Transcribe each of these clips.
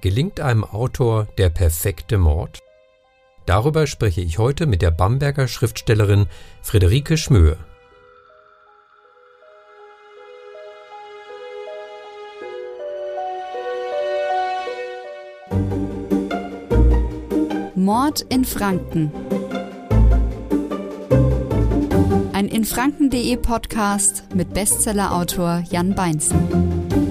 Gelingt einem Autor der perfekte Mord? Darüber spreche ich heute mit der Bamberger Schriftstellerin Friederike Schmöhe. Mord in Franken. Ein infranken.de Podcast mit Bestsellerautor Jan Beinzen.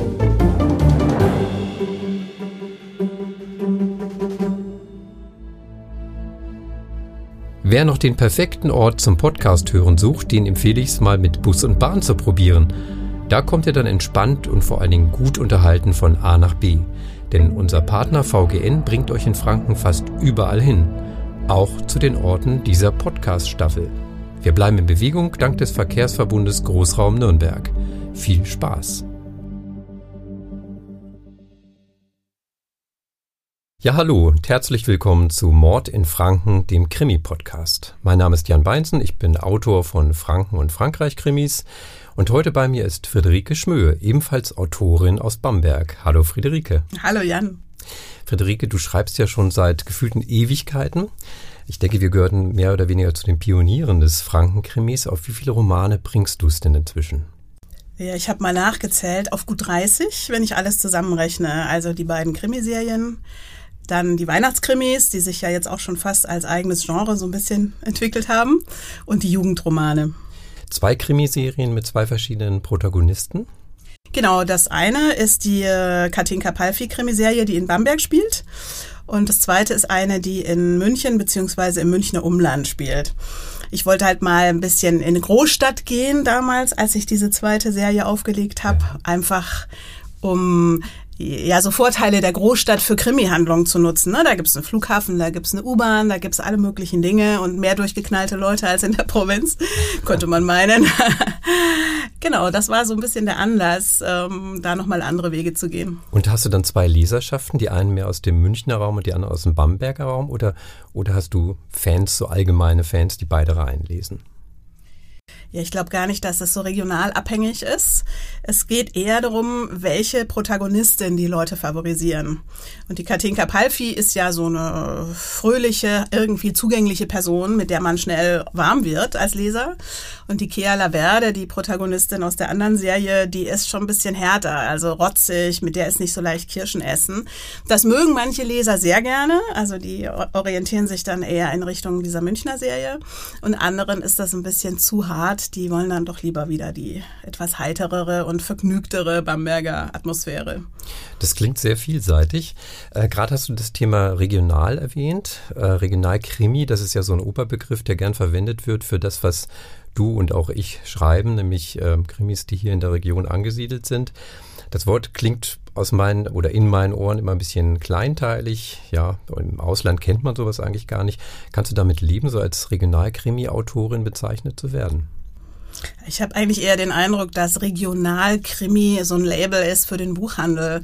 Wer noch den perfekten Ort zum Podcast hören sucht, den empfehle ich es mal mit Bus und Bahn zu probieren. Da kommt ihr dann entspannt und vor allen Dingen gut unterhalten von A nach B. Denn unser Partner VGN bringt euch in Franken fast überall hin. Auch zu den Orten dieser Podcast-Staffel. Wir bleiben in Bewegung dank des Verkehrsverbundes Großraum Nürnberg. Viel Spaß! Ja, hallo und herzlich willkommen zu Mord in Franken, dem Krimi-Podcast. Mein Name ist Jan Beinzen, ich bin Autor von Franken- und Frankreich-Krimis und heute bei mir ist Friederike Schmöhe, ebenfalls Autorin aus Bamberg. Hallo Friederike. Hallo Jan. Friederike, du schreibst ja schon seit gefühlten Ewigkeiten. Ich denke, wir gehörten mehr oder weniger zu den Pionieren des Franken-Krimis. Auf wie viele Romane bringst du es denn inzwischen? Ja, ich habe mal nachgezählt, auf gut 30, wenn ich alles zusammenrechne. Also die beiden Krimiserien, dann die Weihnachtskrimis, die sich ja jetzt auch schon fast als eigenes Genre so ein bisschen entwickelt haben. Und die Jugendromane. Zwei Krimiserien mit zwei verschiedenen Protagonisten. Genau, das eine ist die äh, Katinka Palfi-Krimiserie, die in Bamberg spielt. Und das zweite ist eine, die in München beziehungsweise im Münchner Umland spielt. Ich wollte halt mal ein bisschen in eine Großstadt gehen damals, als ich diese zweite Serie aufgelegt habe. Einfach um ja, so Vorteile der Großstadt für Krimi-Handlungen zu nutzen. Ne? Da gibt's einen Flughafen, da gibt's eine U-Bahn, da gibt's alle möglichen Dinge und mehr durchgeknallte Leute als in der Provinz, könnte man meinen. genau, das war so ein bisschen der Anlass, ähm, da nochmal andere Wege zu gehen. Und hast du dann zwei Leserschaften, die einen mehr aus dem Münchner Raum und die andere aus dem Bamberger Raum? Oder, oder hast du Fans, so allgemeine Fans, die beide reinlesen? Ja, ich glaube gar nicht, dass es so regional abhängig ist. Es geht eher darum, welche Protagonistin die Leute favorisieren. Und die Katinka Palfi ist ja so eine fröhliche, irgendwie zugängliche Person, mit der man schnell warm wird als Leser. Und die Kea Laverde, die Protagonistin aus der anderen Serie, die ist schon ein bisschen härter, also rotzig, mit der ist nicht so leicht Kirschen essen. Das mögen manche Leser sehr gerne, also die orientieren sich dann eher in Richtung dieser Münchner Serie. Und anderen ist das ein bisschen zu hart die wollen dann doch lieber wieder die etwas heiterere und vergnügtere Bamberger Atmosphäre. Das klingt sehr vielseitig. Äh, Gerade hast du das Thema regional erwähnt. Äh, Regionalkrimi, das ist ja so ein Oberbegriff, der gern verwendet wird für das, was du und auch ich schreiben, nämlich äh, Krimis, die hier in der Region angesiedelt sind. Das Wort klingt aus meinen oder in meinen Ohren immer ein bisschen kleinteilig. Ja, im Ausland kennt man sowas eigentlich gar nicht. Kannst du damit leben, so als Regionalkrimi-Autorin bezeichnet zu werden? Ich habe eigentlich eher den Eindruck, dass Regionalkrimi so ein Label ist für den Buchhandel.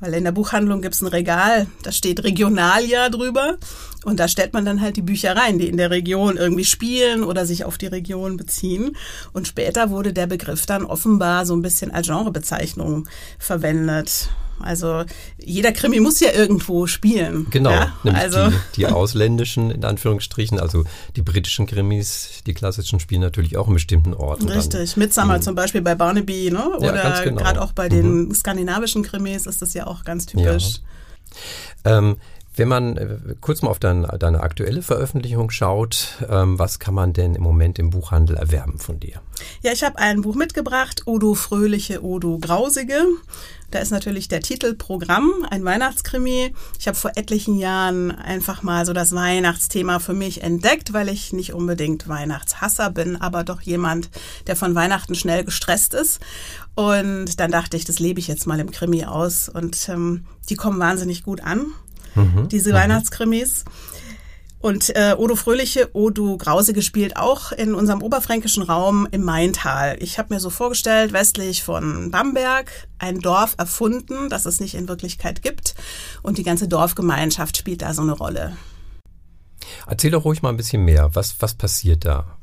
Weil in der Buchhandlung gibt's ein Regal, da steht Regionalia drüber. Und da stellt man dann halt die Bücher rein, die in der Region irgendwie spielen oder sich auf die Region beziehen. Und später wurde der Begriff dann offenbar so ein bisschen als Genrebezeichnung verwendet. Also jeder Krimi muss ja irgendwo spielen. Genau, ja? nämlich also. die, die ausländischen, in Anführungsstrichen, also die britischen Krimis, die klassischen spielen natürlich auch in bestimmten Orten. Richtig. Midsummer mhm. zum Beispiel bei Barnaby, ne? oder ja, genau. gerade auch bei den mhm. skandinavischen Krimis ist das ja auch ganz typisch. Ja. Ähm, wenn man äh, kurz mal auf dein, deine aktuelle Veröffentlichung schaut, ähm, was kann man denn im Moment im Buchhandel erwerben von dir? Ja, ich habe ein Buch mitgebracht, Odo Fröhliche, Odo Grausige. Da ist natürlich der Titel Programm, ein Weihnachtskrimi. Ich habe vor etlichen Jahren einfach mal so das Weihnachtsthema für mich entdeckt, weil ich nicht unbedingt Weihnachtshasser bin, aber doch jemand, der von Weihnachten schnell gestresst ist. Und dann dachte ich, das lebe ich jetzt mal im Krimi aus. Und ähm, die kommen wahnsinnig gut an mhm. diese mhm. Weihnachtskrimis. Und äh, Odo Fröhliche, Odo Grause gespielt auch in unserem oberfränkischen Raum im Maintal. Ich habe mir so vorgestellt, westlich von Bamberg, ein Dorf erfunden, das es nicht in Wirklichkeit gibt. Und die ganze Dorfgemeinschaft spielt da so eine Rolle. Erzähl doch ruhig mal ein bisschen mehr. Was, was passiert da?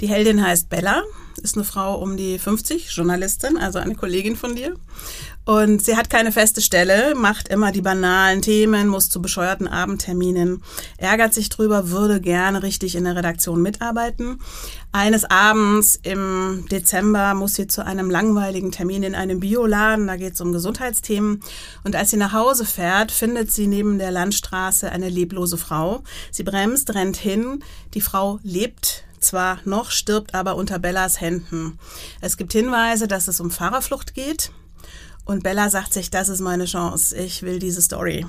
Die Heldin heißt Bella, ist eine Frau um die 50, Journalistin, also eine Kollegin von dir. Und sie hat keine feste Stelle, macht immer die banalen Themen, muss zu bescheuerten Abendterminen, ärgert sich drüber, würde gerne richtig in der Redaktion mitarbeiten. Eines Abends im Dezember muss sie zu einem langweiligen Termin in einem Bioladen, da geht es um Gesundheitsthemen. Und als sie nach Hause fährt, findet sie neben der Landstraße eine leblose Frau. Sie bremst, rennt hin, die Frau lebt zwar noch, stirbt aber unter Bellas Händen. Es gibt Hinweise, dass es um Fahrerflucht geht. Und Bella sagt sich, das ist meine Chance, ich will diese Story.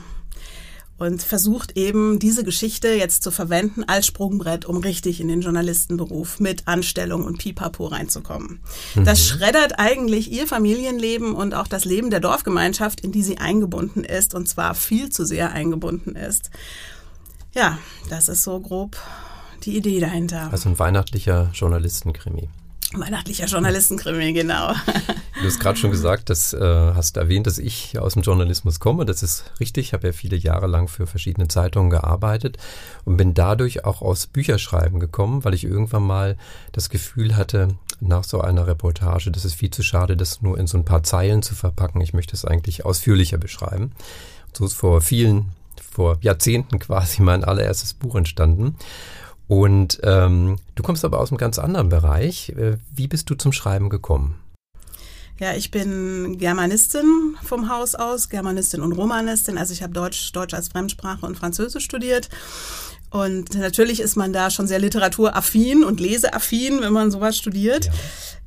Und versucht eben diese Geschichte jetzt zu verwenden als Sprungbrett, um richtig in den Journalistenberuf mit Anstellung und Pipapo reinzukommen. Mhm. Das schreddert eigentlich ihr Familienleben und auch das Leben der Dorfgemeinschaft, in die sie eingebunden ist, und zwar viel zu sehr eingebunden ist. Ja, das ist so grob die Idee dahinter. Also ein weihnachtlicher Journalistenkrimi. Weihnachtlicher Journalistenkrimi, genau. Du hast gerade schon gesagt, das äh, hast erwähnt, dass ich aus dem Journalismus komme. Das ist richtig. Ich habe ja viele Jahre lang für verschiedene Zeitungen gearbeitet und bin dadurch auch aus Bücherschreiben gekommen, weil ich irgendwann mal das Gefühl hatte, nach so einer Reportage, das ist viel zu schade, das nur in so ein paar Zeilen zu verpacken. Ich möchte es eigentlich ausführlicher beschreiben. So ist vor vielen, vor Jahrzehnten quasi mein allererstes Buch entstanden. Und ähm, du kommst aber aus einem ganz anderen Bereich. Äh, wie bist du zum Schreiben gekommen? Ja, ich bin Germanistin vom Haus aus, Germanistin und Romanistin. Also ich habe Deutsch, Deutsch als Fremdsprache und Französisch studiert und natürlich ist man da schon sehr literaturaffin und leseaffin, wenn man sowas studiert. Ja.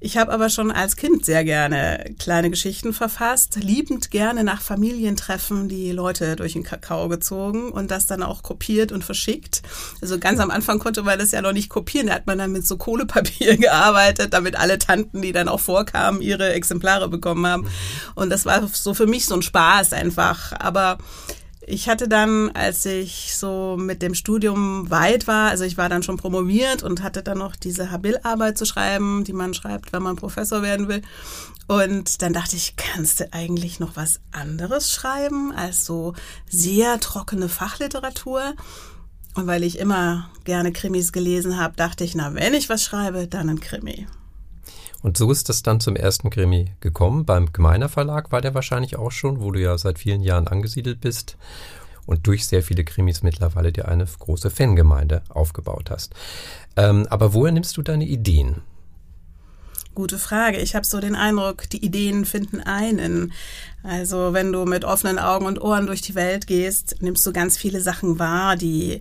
Ich habe aber schon als Kind sehr gerne kleine Geschichten verfasst, liebend gerne nach Familientreffen die Leute durch den Kakao gezogen und das dann auch kopiert und verschickt. Also ganz am Anfang konnte man das ja noch nicht kopieren, da hat man dann mit so Kohlepapier gearbeitet, damit alle Tanten, die dann auch vorkamen, ihre Exemplare bekommen haben. Und das war so für mich so ein Spaß einfach. Aber ich hatte dann, als ich so mit dem Studium weit war, also ich war dann schon promoviert und hatte dann noch diese Habil-Arbeit zu schreiben, die man schreibt, wenn man Professor werden will. Und dann dachte ich, kannst du eigentlich noch was anderes schreiben als so sehr trockene Fachliteratur? Und weil ich immer gerne Krimis gelesen habe, dachte ich, na, wenn ich was schreibe, dann ein Krimi. Und so ist das dann zum ersten Krimi gekommen. Beim Gemeiner Verlag war der wahrscheinlich auch schon, wo du ja seit vielen Jahren angesiedelt bist und durch sehr viele Krimis mittlerweile dir eine große Fangemeinde aufgebaut hast. Ähm, aber woher nimmst du deine Ideen? Gute Frage. Ich habe so den Eindruck, die Ideen finden einen. Also wenn du mit offenen Augen und Ohren durch die Welt gehst, nimmst du ganz viele Sachen wahr, die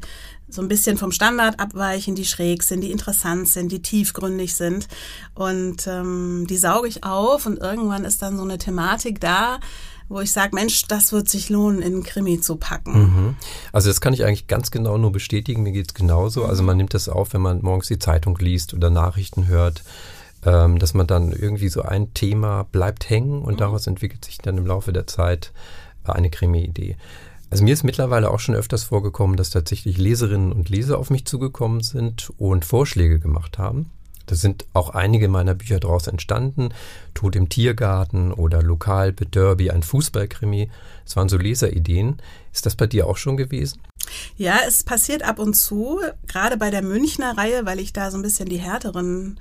so ein bisschen vom Standard abweichen, die schräg sind, die interessant sind, die tiefgründig sind. Und ähm, die sauge ich auf und irgendwann ist dann so eine Thematik da, wo ich sage, Mensch, das wird sich lohnen, in einen Krimi zu packen. Mhm. Also das kann ich eigentlich ganz genau nur bestätigen, mir geht's genauso. Also man nimmt das auf, wenn man morgens die Zeitung liest oder Nachrichten hört, ähm, dass man dann irgendwie so ein Thema bleibt hängen und mhm. daraus entwickelt sich dann im Laufe der Zeit eine Krimi-Idee. Also mir ist mittlerweile auch schon öfters vorgekommen, dass tatsächlich Leserinnen und Leser auf mich zugekommen sind und Vorschläge gemacht haben. Da sind auch einige meiner Bücher daraus entstanden. Tod im Tiergarten oder Lokal Derby, ein Fußballkrimi. Das waren so Leserideen. Ist das bei dir auch schon gewesen? Ja, es passiert ab und zu, gerade bei der Münchner Reihe, weil ich da so ein bisschen die härteren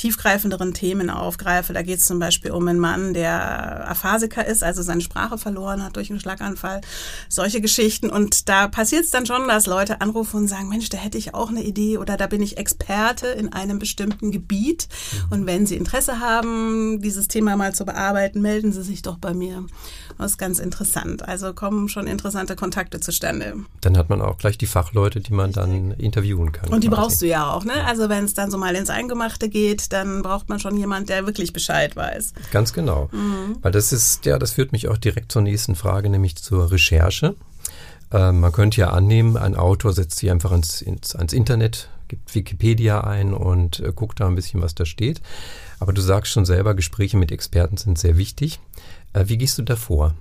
tiefgreifenderen Themen aufgreife. Da geht es zum Beispiel um einen Mann, der Aphasiker ist, also seine Sprache verloren hat durch einen Schlaganfall. Solche Geschichten. Und da passiert es dann schon, dass Leute anrufen und sagen, Mensch, da hätte ich auch eine Idee oder da bin ich Experte in einem bestimmten Gebiet. Mhm. Und wenn Sie Interesse haben, dieses Thema mal zu bearbeiten, melden Sie sich doch bei mir. Das ist ganz interessant. Also kommen schon interessante Kontakte zustande. Dann hat man auch gleich die Fachleute, die man dann interviewen kann. Und die quasi. brauchst du ja auch, ne? Also wenn es dann so mal ins Eingemachte geht, dann braucht man schon jemand, der wirklich Bescheid weiß. Ganz genau. Mhm. Weil das ist, ja, das führt mich auch direkt zur nächsten Frage, nämlich zur Recherche. Ähm, man könnte ja annehmen, ein Autor setzt sich einfach ins, ins, ans Internet, gibt Wikipedia ein und äh, guckt da ein bisschen, was da steht. Aber du sagst schon selber, Gespräche mit Experten sind sehr wichtig. Äh, wie gehst du da vor?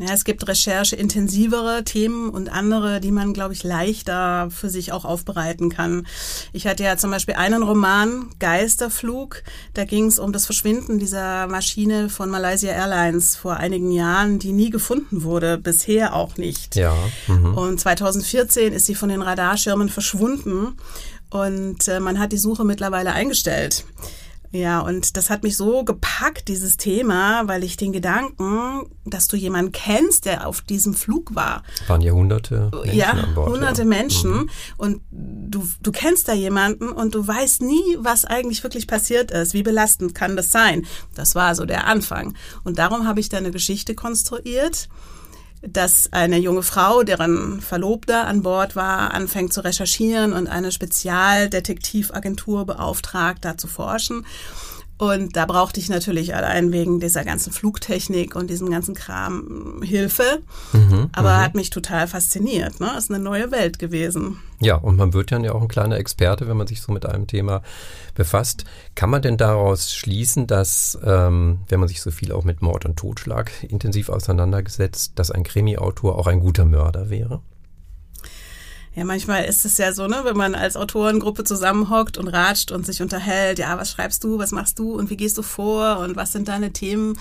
Ja, es gibt rechercheintensivere Themen und andere, die man, glaube ich, leichter für sich auch aufbereiten kann. Ich hatte ja zum Beispiel einen Roman, Geisterflug. Da ging es um das Verschwinden dieser Maschine von Malaysia Airlines vor einigen Jahren, die nie gefunden wurde, bisher auch nicht. Ja. Mhm. Und 2014 ist sie von den Radarschirmen verschwunden. Und äh, man hat die Suche mittlerweile eingestellt. Ja, und das hat mich so gepackt, dieses Thema, weil ich den Gedanken, dass du jemanden kennst, der auf diesem Flug war. Waren ja hunderte Menschen ja, an Bord. Hunderte ja. Menschen. Mhm. Und du, du kennst da jemanden und du weißt nie, was eigentlich wirklich passiert ist. Wie belastend kann das sein? Das war so der Anfang. Und darum habe ich da eine Geschichte konstruiert dass eine junge Frau, deren Verlobter an Bord war, anfängt zu recherchieren und eine Spezialdetektivagentur beauftragt, da zu forschen. Und da brauchte ich natürlich allein wegen dieser ganzen Flugtechnik und diesem ganzen Kram Hilfe. Mhm, Aber mhm. hat mich total fasziniert. Ne? Ist eine neue Welt gewesen. Ja, und man wird dann ja auch ein kleiner Experte, wenn man sich so mit einem Thema befasst. Kann man denn daraus schließen, dass, ähm, wenn man sich so viel auch mit Mord und Totschlag intensiv auseinandergesetzt, dass ein Krimi-Autor auch ein guter Mörder wäre? Ja, manchmal ist es ja so, ne, wenn man als Autorengruppe zusammenhockt und ratscht und sich unterhält, ja, was schreibst du, was machst du und wie gehst du vor und was sind deine Themen,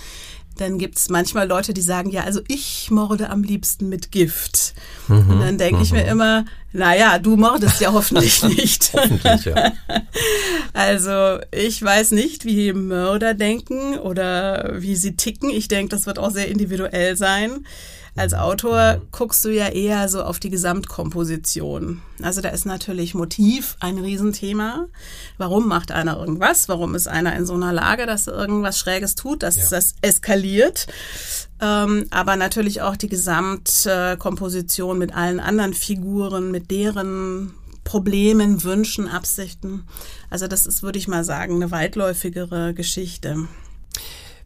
dann gibt es manchmal Leute, die sagen, ja, also ich morde am liebsten mit Gift. Mhm, und dann denke mhm. ich mir mhm. immer, naja, du mordest ja hoffentlich nicht. hoffentlich, ja. Also ich weiß nicht, wie Mörder denken oder wie sie ticken. Ich denke, das wird auch sehr individuell sein. Als Autor guckst du ja eher so auf die Gesamtkomposition. Also da ist natürlich Motiv ein Riesenthema. Warum macht einer irgendwas? Warum ist einer in so einer Lage, dass er irgendwas Schräges tut, dass ja. das eskaliert? Ähm, aber natürlich auch die Gesamtkomposition mit allen anderen Figuren, mit deren Problemen, Wünschen, Absichten. Also das ist, würde ich mal sagen, eine weitläufigere Geschichte.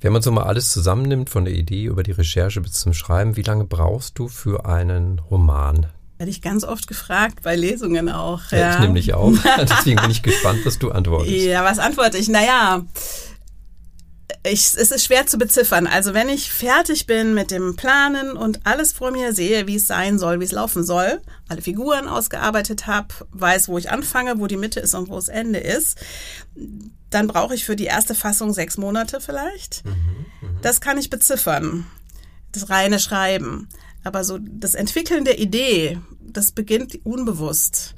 Wenn man so mal alles zusammennimmt, von der Idee über die Recherche bis zum Schreiben, wie lange brauchst du für einen Roman? Werde ich ganz oft gefragt, bei Lesungen auch. Ja, ja. ich nämlich auch. Deswegen bin ich gespannt, was du antwortest. Ja, was antworte ich? Naja, ich, es ist schwer zu beziffern. Also wenn ich fertig bin mit dem Planen und alles vor mir sehe, wie es sein soll, wie es laufen soll, alle Figuren ausgearbeitet habe, weiß, wo ich anfange, wo die Mitte ist und wo das Ende ist, dann brauche ich für die erste Fassung sechs Monate vielleicht. Mhm, mh. Das kann ich beziffern. Das reine Schreiben. Aber so das Entwickeln der Idee, das beginnt unbewusst.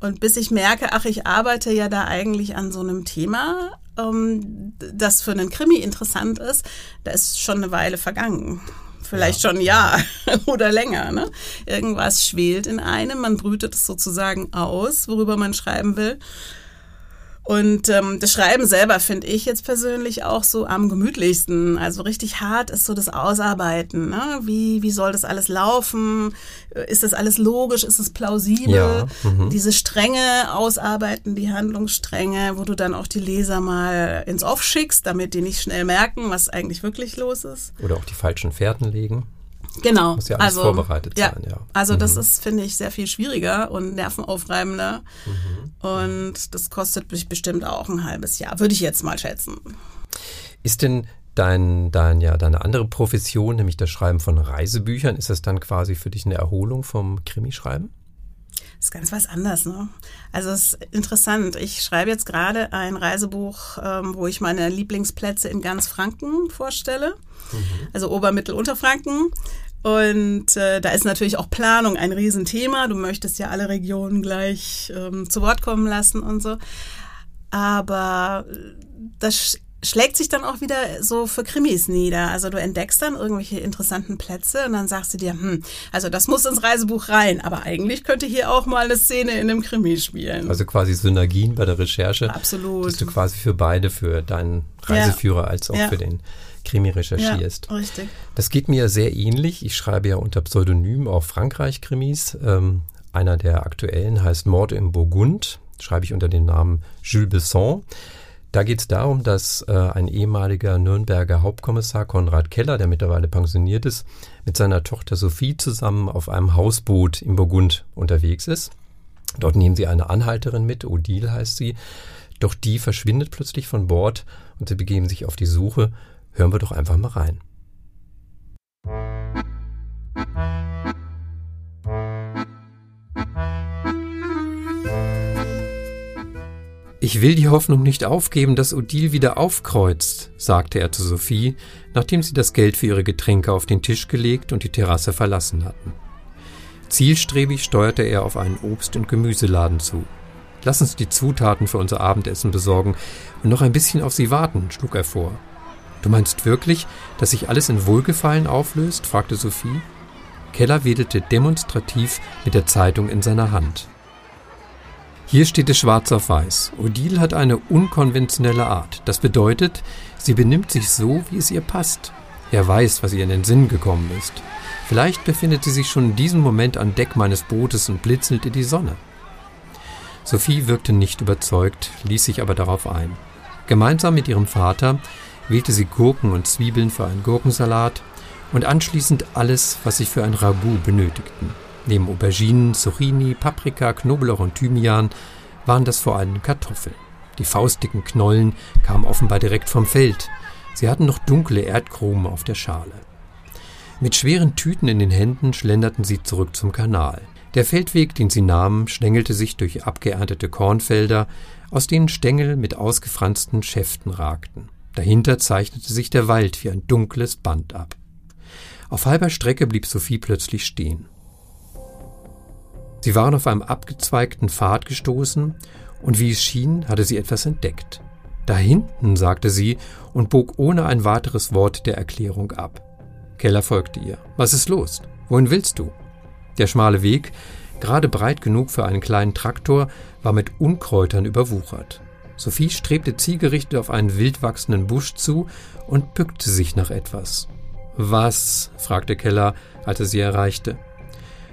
Und bis ich merke, ach, ich arbeite ja da eigentlich an so einem Thema, ähm, das für einen Krimi interessant ist, da ist schon eine Weile vergangen. Vielleicht ja. schon ein Jahr oder länger. Ne? Irgendwas schwelt in einem, man brütet es sozusagen aus, worüber man schreiben will. Und ähm, das Schreiben selber finde ich jetzt persönlich auch so am gemütlichsten. Also richtig hart ist so das Ausarbeiten. Ne? Wie, wie soll das alles laufen? Ist das alles logisch? Ist es plausibel? Ja, mhm. Diese Stränge ausarbeiten, die Handlungsstränge, wo du dann auch die Leser mal ins Off schickst, damit die nicht schnell merken, was eigentlich wirklich los ist. Oder auch die falschen Fährten legen. Genau. Muss ja alles also, vorbereitet ja, sein, ja. Also mhm. das ist, finde ich, sehr viel schwieriger und nervenaufreibender. Mhm. Und das kostet mich bestimmt auch ein halbes Jahr, würde ich jetzt mal schätzen. Ist denn dein, dein, ja, deine andere Profession, nämlich das Schreiben von Reisebüchern, ist das dann quasi für dich eine Erholung vom Krimischreiben? Das ist ganz was anderes, ne? Also es ist interessant. Ich schreibe jetzt gerade ein Reisebuch, ähm, wo ich meine Lieblingsplätze in ganz Franken vorstelle. Mhm. Also Ober-, Mittel-, Unterfranken. Und äh, da ist natürlich auch Planung ein Riesenthema. Du möchtest ja alle Regionen gleich ähm, zu Wort kommen lassen und so. Aber das schlägt sich dann auch wieder so für Krimis nieder. Also du entdeckst dann irgendwelche interessanten Plätze und dann sagst du dir, hm, also das muss ins Reisebuch rein, aber eigentlich könnte hier auch mal eine Szene in einem Krimi spielen. Also quasi Synergien bei der Recherche. Absolut. Dass du quasi für beide, für deinen Reiseführer ja. als auch ja. für den Krimi recherchierst. Ja, richtig. Das geht mir sehr ähnlich. Ich schreibe ja unter Pseudonym auch Frankreich-Krimis. Ähm, einer der aktuellen heißt Mord im Burgund. Schreibe ich unter dem Namen Jules Besson. Da geht es darum, dass äh, ein ehemaliger Nürnberger Hauptkommissar Konrad Keller, der mittlerweile pensioniert ist, mit seiner Tochter Sophie zusammen auf einem Hausboot im Burgund unterwegs ist. Dort nehmen sie eine Anhalterin mit, Odile heißt sie, doch die verschwindet plötzlich von Bord und sie begeben sich auf die Suche Hören wir doch einfach mal rein. Ich will die Hoffnung nicht aufgeben, dass Odile wieder aufkreuzt, sagte er zu Sophie, nachdem sie das Geld für ihre Getränke auf den Tisch gelegt und die Terrasse verlassen hatten. Zielstrebig steuerte er auf einen Obst- und Gemüseladen zu. Lass uns die Zutaten für unser Abendessen besorgen und noch ein bisschen auf sie warten, schlug er vor. Du meinst wirklich, dass sich alles in Wohlgefallen auflöst? fragte Sophie. Keller wedelte demonstrativ mit der Zeitung in seiner Hand. Hier steht es schwarz auf weiß. Odile hat eine unkonventionelle Art. Das bedeutet, sie benimmt sich so, wie es ihr passt. Er weiß, was ihr in den Sinn gekommen ist. Vielleicht befindet sie sich schon in diesem Moment an Deck meines Bootes und blitzelt in die Sonne. Sophie wirkte nicht überzeugt, ließ sich aber darauf ein. Gemeinsam mit ihrem Vater wählte sie Gurken und Zwiebeln für einen Gurkensalat und anschließend alles, was sie für ein Ragout benötigten. Neben Auberginen, Zucchini, Paprika, Knoblauch und Thymian waren das vor allem Kartoffeln. Die faustdicken Knollen kamen offenbar direkt vom Feld. Sie hatten noch dunkle Erdkrumen auf der Schale. Mit schweren Tüten in den Händen schlenderten sie zurück zum Kanal. Der Feldweg, den sie nahmen, schlängelte sich durch abgeerntete Kornfelder, aus denen Stängel mit ausgefransten Schäften ragten. Dahinter zeichnete sich der Wald wie ein dunkles Band ab. Auf halber Strecke blieb Sophie plötzlich stehen. Sie waren auf einem abgezweigten Pfad gestoßen, und wie es schien, hatte sie etwas entdeckt. Da hinten, sagte sie und bog ohne ein weiteres Wort der Erklärung ab. Keller folgte ihr. Was ist los? Wohin willst du? Der schmale Weg, gerade breit genug für einen kleinen Traktor, war mit Unkräutern überwuchert. Sophie strebte zielgerichtet auf einen wild wachsenden Busch zu und bückte sich nach etwas. Was? fragte Keller, als er sie erreichte.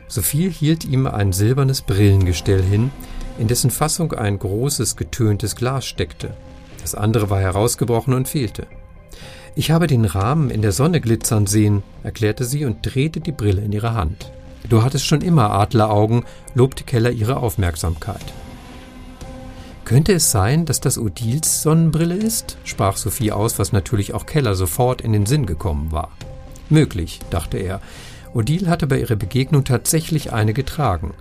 Sophie hielt ihm ein silbernes Brillengestell hin, in dessen Fassung ein großes, getöntes Glas steckte. Das andere war herausgebrochen und fehlte. Ich habe den Rahmen in der Sonne glitzern sehen, erklärte sie und drehte die Brille in ihre Hand. Du hattest schon immer Adleraugen, lobte Keller ihre Aufmerksamkeit. Könnte es sein, dass das Odils Sonnenbrille ist? sprach Sophie aus, was natürlich auch Keller sofort in den Sinn gekommen war. Möglich, dachte er. Odile hatte bei ihrer Begegnung tatsächlich eine getragen.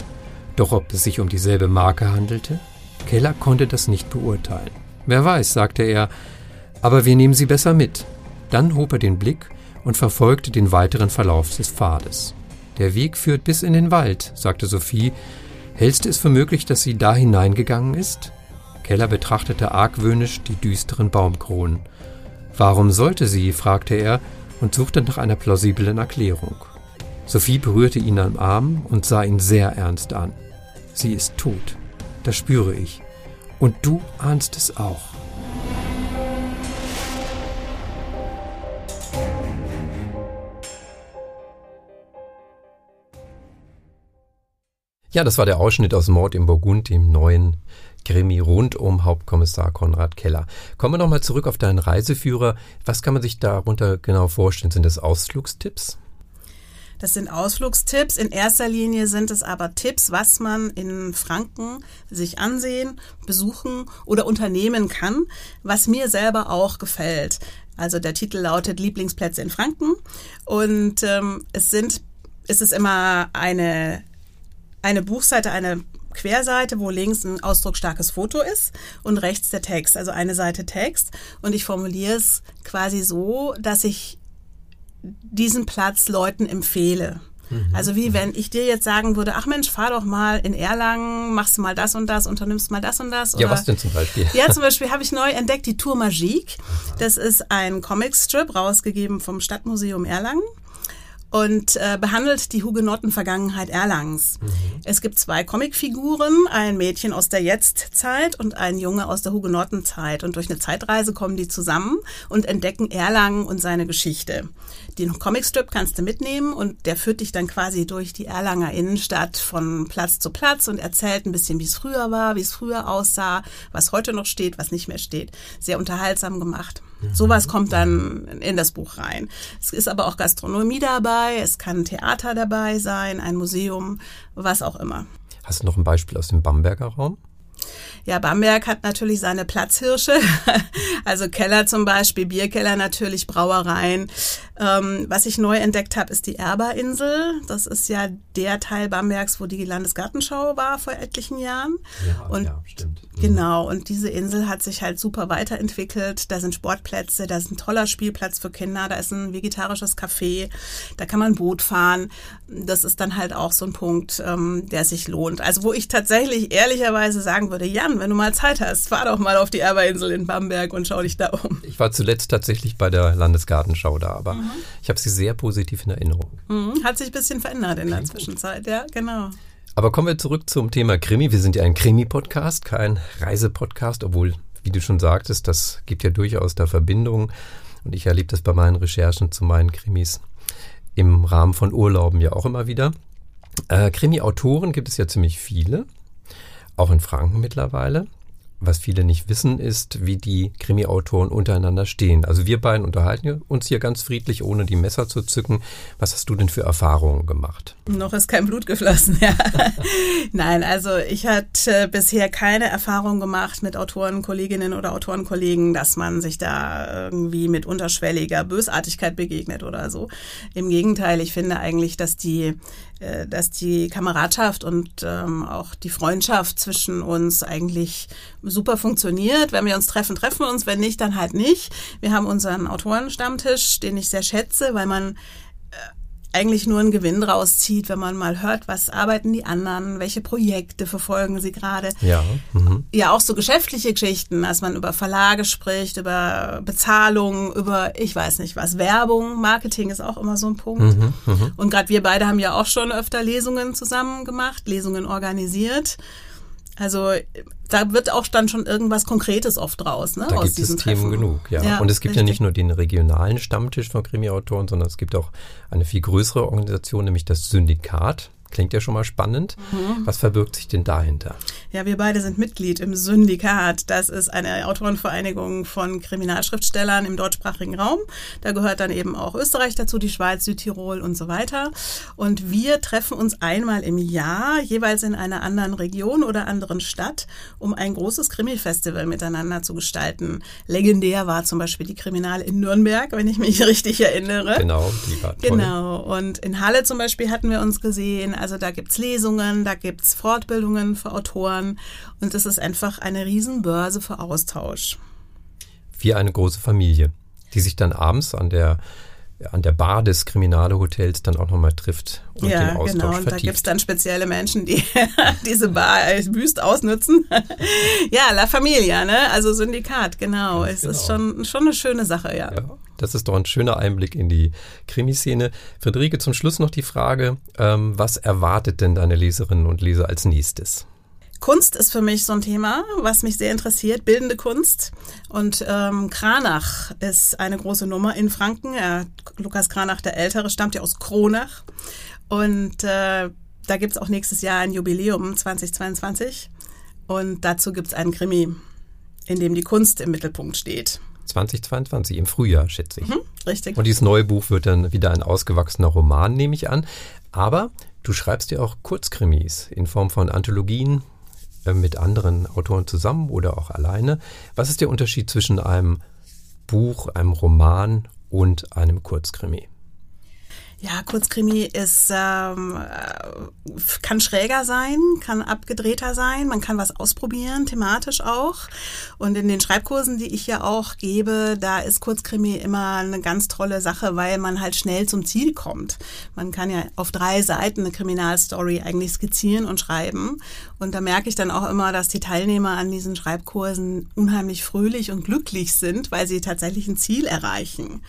Doch ob es sich um dieselbe Marke handelte? Keller konnte das nicht beurteilen. Wer weiß, sagte er, aber wir nehmen sie besser mit. Dann hob er den Blick und verfolgte den weiteren Verlauf des Pfades. Der Weg führt bis in den Wald, sagte Sophie. Hältst du es für möglich, dass sie da hineingegangen ist? Keller betrachtete argwöhnisch die düsteren Baumkronen. Warum sollte sie? fragte er und suchte nach einer plausiblen Erklärung. Sophie berührte ihn am Arm und sah ihn sehr ernst an. Sie ist tot, das spüre ich. Und du ahnst es auch. Ja, das war der Ausschnitt aus Mord im Burgund, dem neuen Krimi rund um Hauptkommissar Konrad Keller. Kommen wir nochmal zurück auf deinen Reiseführer. Was kann man sich darunter genau vorstellen? Sind das Ausflugstipps? Das sind Ausflugstipps. In erster Linie sind es aber Tipps, was man in Franken sich ansehen, besuchen oder unternehmen kann, was mir selber auch gefällt. Also der Titel lautet Lieblingsplätze in Franken und ähm, es sind es ist immer eine eine Buchseite, eine Querseite, wo links ein ausdrucksstarkes Foto ist und rechts der Text, also eine Seite Text. Und ich formuliere es quasi so, dass ich diesen Platz Leuten empfehle. Mhm. Also wie wenn ich dir jetzt sagen würde, ach Mensch, fahr doch mal in Erlangen, machst du mal das und das, unternimmst mal das und das. Oder, ja, was denn zum Beispiel? Ja, zum Beispiel habe ich neu entdeckt die Tour Magique. Das ist ein Comicstrip, rausgegeben vom Stadtmuseum Erlangen und äh, behandelt die Hugenotten-Vergangenheit Erlangens. Mhm. Es gibt zwei Comicfiguren, ein Mädchen aus der Jetztzeit und ein Junge aus der Hugenottenzeit. Und durch eine Zeitreise kommen die zusammen und entdecken Erlangen und seine Geschichte. Den Comicstrip kannst du mitnehmen und der führt dich dann quasi durch die Erlanger Innenstadt von Platz zu Platz und erzählt ein bisschen, wie es früher war, wie es früher aussah, was heute noch steht, was nicht mehr steht. Sehr unterhaltsam gemacht. Sowas kommt dann in das Buch rein. Es ist aber auch Gastronomie dabei, es kann Theater dabei sein, ein Museum, was auch immer. Hast du noch ein Beispiel aus dem Bamberger Raum? Ja, Bamberg hat natürlich seine Platzhirsche. Also Keller zum Beispiel, Bierkeller natürlich, Brauereien. Ähm, was ich neu entdeckt habe, ist die Erberinsel. Das ist ja der Teil Bambergs, wo die Landesgartenschau war vor etlichen Jahren. Ja, und ja stimmt. Mhm. Genau, und diese Insel hat sich halt super weiterentwickelt. Da sind Sportplätze, da ist ein toller Spielplatz für Kinder, da ist ein vegetarisches Café, da kann man Boot fahren. Das ist dann halt auch so ein Punkt, ähm, der sich lohnt. Also wo ich tatsächlich ehrlicherweise sagen würde, Jan, wenn du mal Zeit hast, fahr doch mal auf die Erberinsel in Bamberg und schau dich da um. Ich war zuletzt tatsächlich bei der Landesgartenschau da, aber mhm. Ich habe sie sehr positiv in Erinnerung. Mhm. Hat sich ein bisschen verändert in der Zwischenzeit, ja, genau. Aber kommen wir zurück zum Thema Krimi. Wir sind ja ein Krimi-Podcast, kein Reisepodcast, obwohl, wie du schon sagtest, das gibt ja durchaus da Verbindungen. Und ich erlebe das bei meinen Recherchen zu meinen Krimis im Rahmen von Urlauben ja auch immer wieder. Äh, Krimi-Autoren gibt es ja ziemlich viele, auch in Franken mittlerweile was viele nicht wissen, ist, wie die Krimi-Autoren untereinander stehen. Also wir beiden unterhalten uns hier ganz friedlich, ohne die Messer zu zücken. Was hast du denn für Erfahrungen gemacht? Noch ist kein Blut geflossen, ja. Nein, also ich hatte bisher keine Erfahrung gemacht mit Autoren, Kolleginnen oder Autorenkollegen, dass man sich da irgendwie mit unterschwelliger Bösartigkeit begegnet oder so. Im Gegenteil, ich finde eigentlich, dass die dass die Kameradschaft und ähm, auch die Freundschaft zwischen uns eigentlich super funktioniert. Wenn wir uns treffen, treffen wir uns. Wenn nicht, dann halt nicht. Wir haben unseren Autorenstammtisch, den ich sehr schätze, weil man eigentlich nur einen Gewinn draus zieht, wenn man mal hört, was arbeiten die anderen, welche Projekte verfolgen sie gerade. Ja. Mhm. Ja, auch so geschäftliche Geschichten, als man über Verlage spricht, über Bezahlung, über, ich weiß nicht was, Werbung, Marketing ist auch immer so ein Punkt. Mhm, mh. Und gerade wir beide haben ja auch schon öfter Lesungen zusammen gemacht, Lesungen organisiert. Also da wird auch dann schon irgendwas Konkretes oft raus, ne? Da aus gibt es Themen Treffen. genug, ja. ja. Und es gibt richtig. ja nicht nur den regionalen Stammtisch von Krimi-Autoren, sondern es gibt auch eine viel größere Organisation, nämlich das Syndikat. Klingt ja schon mal spannend. Mhm. Was verbirgt sich denn dahinter? Ja, wir beide sind Mitglied im Syndikat. Das ist eine Autorenvereinigung von Kriminalschriftstellern im deutschsprachigen Raum. Da gehört dann eben auch Österreich dazu, die Schweiz, Südtirol und so weiter. Und wir treffen uns einmal im Jahr, jeweils in einer anderen Region oder anderen Stadt, um ein großes Krimi-Festival miteinander zu gestalten. Legendär war zum Beispiel die Kriminale in Nürnberg, wenn ich mich richtig erinnere. Genau, die war toll. Genau. Und in Halle zum Beispiel hatten wir uns gesehen. Also da gibt's Lesungen, da gibt's Fortbildungen für Autoren und es ist einfach eine Riesenbörse für Austausch. Wie eine große Familie, die sich dann abends an der an der Bar des Kriminale Hotels dann auch nochmal trifft und ja, den Austausch genau. Und vertieft. da gibt's dann spezielle Menschen, die diese Bar als wüst ausnutzen. ja, La Familia, ne? Also Syndikat, genau. Ganz es genau. ist schon, schon eine schöne Sache, ja. ja. Das ist doch ein schöner Einblick in die Krimiszene. Friederike, zum Schluss noch die Frage, ähm, was erwartet denn deine Leserinnen und Leser als nächstes? Kunst ist für mich so ein Thema, was mich sehr interessiert, bildende Kunst. Und ähm, Kranach ist eine große Nummer in Franken. Ja, Lukas Kranach, der Ältere, stammt ja aus Kronach. Und äh, da gibt's auch nächstes Jahr ein Jubiläum 2022. Und dazu gibt's einen Krimi, in dem die Kunst im Mittelpunkt steht. 2022, im Frühjahr, schätze ich. Mhm, richtig. Und dieses neue Buch wird dann wieder ein ausgewachsener Roman, nehme ich an. Aber du schreibst ja auch Kurzkrimis in Form von Anthologien, mit anderen Autoren zusammen oder auch alleine. Was ist der Unterschied zwischen einem Buch, einem Roman und einem Kurzkrimi? Ja, Kurzkrimi ist ähm, kann schräger sein, kann abgedrehter sein, man kann was ausprobieren, thematisch auch. Und in den Schreibkursen, die ich ja auch gebe, da ist Kurzkrimi immer eine ganz tolle Sache, weil man halt schnell zum Ziel kommt. Man kann ja auf drei Seiten eine Kriminalstory eigentlich skizzieren und schreiben. Und da merke ich dann auch immer, dass die Teilnehmer an diesen Schreibkursen unheimlich fröhlich und glücklich sind, weil sie tatsächlich ein Ziel erreichen.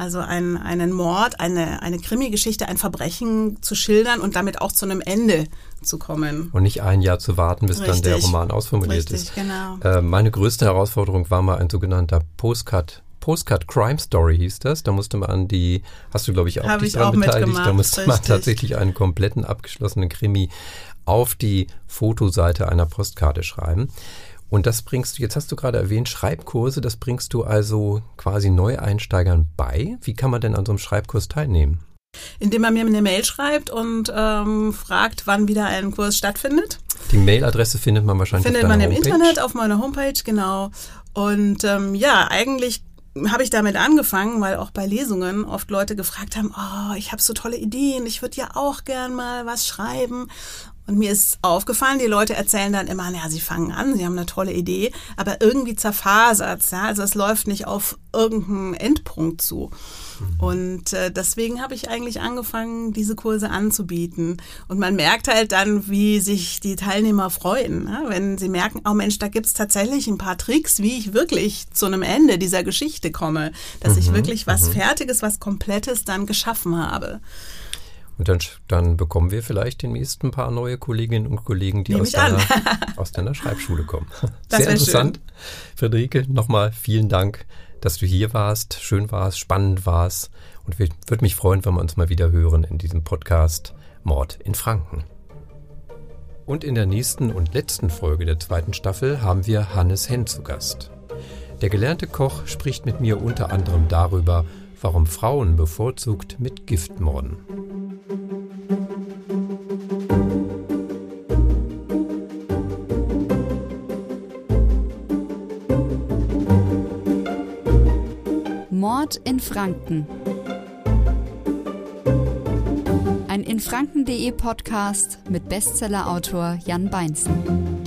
Also ein, einen Mord, eine, eine Krimi-Geschichte, ein Verbrechen zu schildern und damit auch zu einem Ende zu kommen. Und nicht ein Jahr zu warten, bis Richtig. dann der Roman ausformuliert Richtig, ist. Genau. Äh, meine größte Herausforderung war mal ein sogenannter Postcard Postcard Crime Story hieß das. Da musste man an die, hast du glaube ich auch Hab dich dran auch beteiligt, da musste man tatsächlich einen kompletten abgeschlossenen Krimi auf die Fotoseite einer Postkarte schreiben. Und das bringst du, jetzt hast du gerade erwähnt, Schreibkurse, das bringst du also quasi Neueinsteigern bei. Wie kann man denn an so einem Schreibkurs teilnehmen? Indem man mir eine Mail schreibt und ähm, fragt, wann wieder ein Kurs stattfindet. Die Mailadresse findet man wahrscheinlich findet auf man im Homepage. Internet auf meiner Homepage, genau. Und ähm, ja, eigentlich habe ich damit angefangen, weil auch bei Lesungen oft Leute gefragt haben, oh, ich habe so tolle Ideen, ich würde ja auch gern mal was schreiben. Und mir ist aufgefallen, die Leute erzählen dann immer, ja, sie fangen an, sie haben eine tolle Idee, aber irgendwie zerfasert. Ja? Also es läuft nicht auf irgendeinen Endpunkt zu. Mhm. Und äh, deswegen habe ich eigentlich angefangen, diese Kurse anzubieten. Und man merkt halt dann, wie sich die Teilnehmer freuen, ne? wenn sie merken, oh Mensch, da gibt's tatsächlich ein paar Tricks, wie ich wirklich zu einem Ende dieser Geschichte komme, dass mhm. ich wirklich was mhm. Fertiges, was Komplettes dann geschaffen habe. Und dann, dann bekommen wir vielleicht demnächst ein paar neue Kolleginnen und Kollegen, die aus deiner, aus deiner, Schreibschule kommen. Das Sehr interessant. Schön. Friederike, nochmal vielen Dank, dass du hier warst, schön warst, spannend warst. Und würde mich freuen, wenn wir uns mal wieder hören in diesem Podcast Mord in Franken. Und in der nächsten und letzten Folge der zweiten Staffel haben wir Hannes Henn zu Gast. Der gelernte Koch spricht mit mir unter anderem darüber, warum Frauen bevorzugt mit Gift morden. Mord in Franken. Ein in Franken.de Podcast mit Bestsellerautor Jan Beinzen.